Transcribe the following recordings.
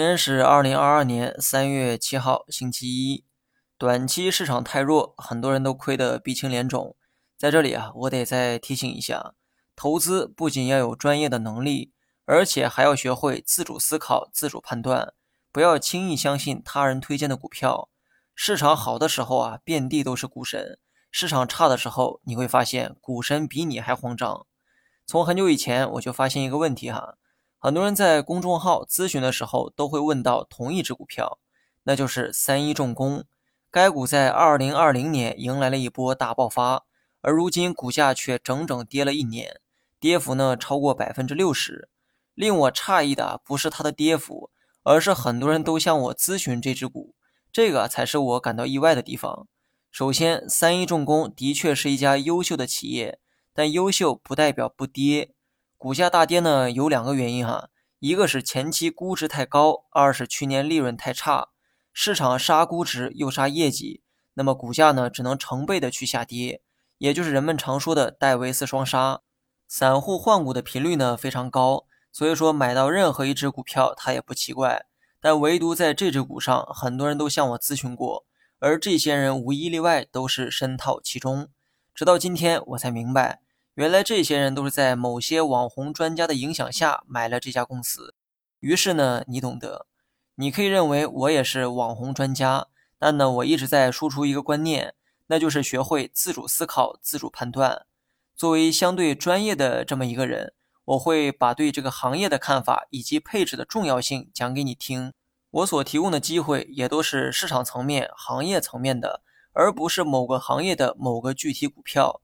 今天是二零二二年三月七号，星期一。短期市场太弱，很多人都亏得鼻青脸肿。在这里啊，我得再提醒一下：投资不仅要有专业的能力，而且还要学会自主思考、自主判断，不要轻易相信他人推荐的股票。市场好的时候啊，遍地都是股神；市场差的时候，你会发现股神比你还慌张。从很久以前我就发现一个问题哈。很多人在公众号咨询的时候都会问到同一只股票，那就是三一重工。该股在二零二零年迎来了一波大爆发，而如今股价却整整跌了一年，跌幅呢超过百分之六十。令我诧异的不是它的跌幅，而是很多人都向我咨询这只股，这个才是我感到意外的地方。首先，三一重工的确是一家优秀的企业，但优秀不代表不跌。股价大跌呢，有两个原因哈，一个是前期估值太高，二是去年利润太差，市场杀估值又杀业绩，那么股价呢只能成倍的去下跌，也就是人们常说的戴维斯双杀。散户换股的频率呢非常高，所以说买到任何一只股票它也不奇怪，但唯独在这只股上，很多人都向我咨询过，而这些人无一例外都是深套其中，直到今天我才明白。原来这些人都是在某些网红专家的影响下买了这家公司。于是呢，你懂得，你可以认为我也是网红专家，但呢，我一直在输出一个观念，那就是学会自主思考、自主判断。作为相对专业的这么一个人，我会把对这个行业的看法以及配置的重要性讲给你听。我所提供的机会也都是市场层面、行业层面的，而不是某个行业的某个具体股票。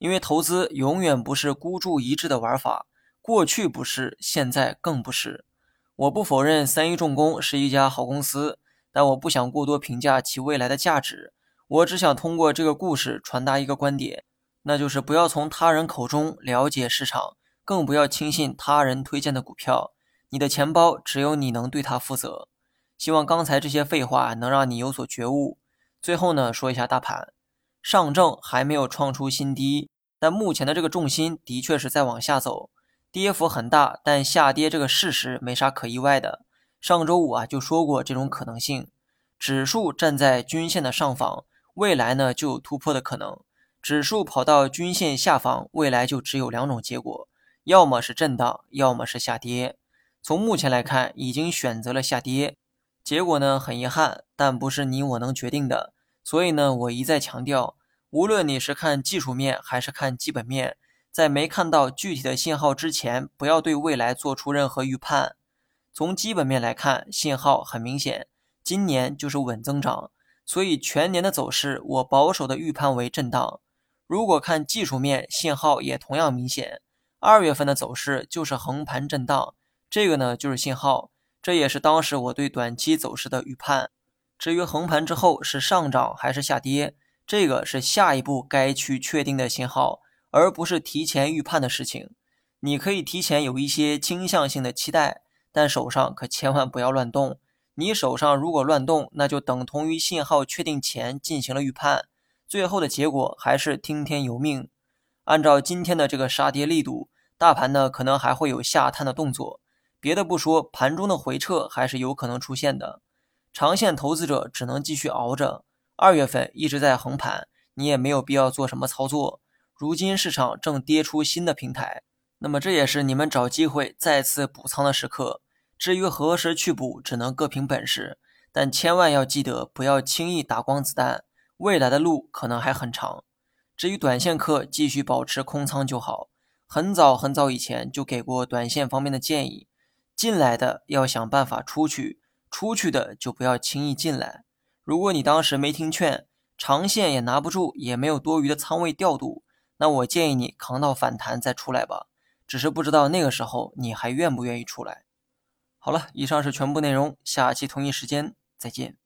因为投资永远不是孤注一掷的玩法，过去不是，现在更不是。我不否认三一重工是一家好公司，但我不想过多评价其未来的价值。我只想通过这个故事传达一个观点，那就是不要从他人口中了解市场，更不要轻信他人推荐的股票。你的钱包只有你能对它负责。希望刚才这些废话能让你有所觉悟。最后呢，说一下大盘。上证还没有创出新低，但目前的这个重心的确是在往下走，跌幅很大，但下跌这个事实没啥可意外的。上周五啊就说过这种可能性，指数站在均线的上方，未来呢就有突破的可能；指数跑到均线下方，未来就只有两种结果，要么是震荡，要么是下跌。从目前来看，已经选择了下跌，结果呢很遗憾，但不是你我能决定的。所以呢，我一再强调，无论你是看技术面还是看基本面，在没看到具体的信号之前，不要对未来做出任何预判。从基本面来看，信号很明显，今年就是稳增长，所以全年的走势我保守的预判为震荡。如果看技术面，信号也同样明显，二月份的走势就是横盘震荡，这个呢就是信号，这也是当时我对短期走势的预判。至于横盘之后是上涨还是下跌，这个是下一步该去确定的信号，而不是提前预判的事情。你可以提前有一些倾向性的期待，但手上可千万不要乱动。你手上如果乱动，那就等同于信号确定前进行了预判，最后的结果还是听天由命。按照今天的这个杀跌力度，大盘呢可能还会有下探的动作。别的不说，盘中的回撤还是有可能出现的。长线投资者只能继续熬着。二月份一直在横盘，你也没有必要做什么操作。如今市场正跌出新的平台，那么这也是你们找机会再次补仓的时刻。至于何时去补，只能各凭本事。但千万要记得，不要轻易打光子弹，未来的路可能还很长。至于短线客，继续保持空仓就好。很早很早以前就给过短线方面的建议，进来的要想办法出去。出去的就不要轻易进来。如果你当时没听劝，长线也拿不住，也没有多余的仓位调度，那我建议你扛到反弹再出来吧。只是不知道那个时候你还愿不愿意出来。好了，以上是全部内容，下期同一时间再见。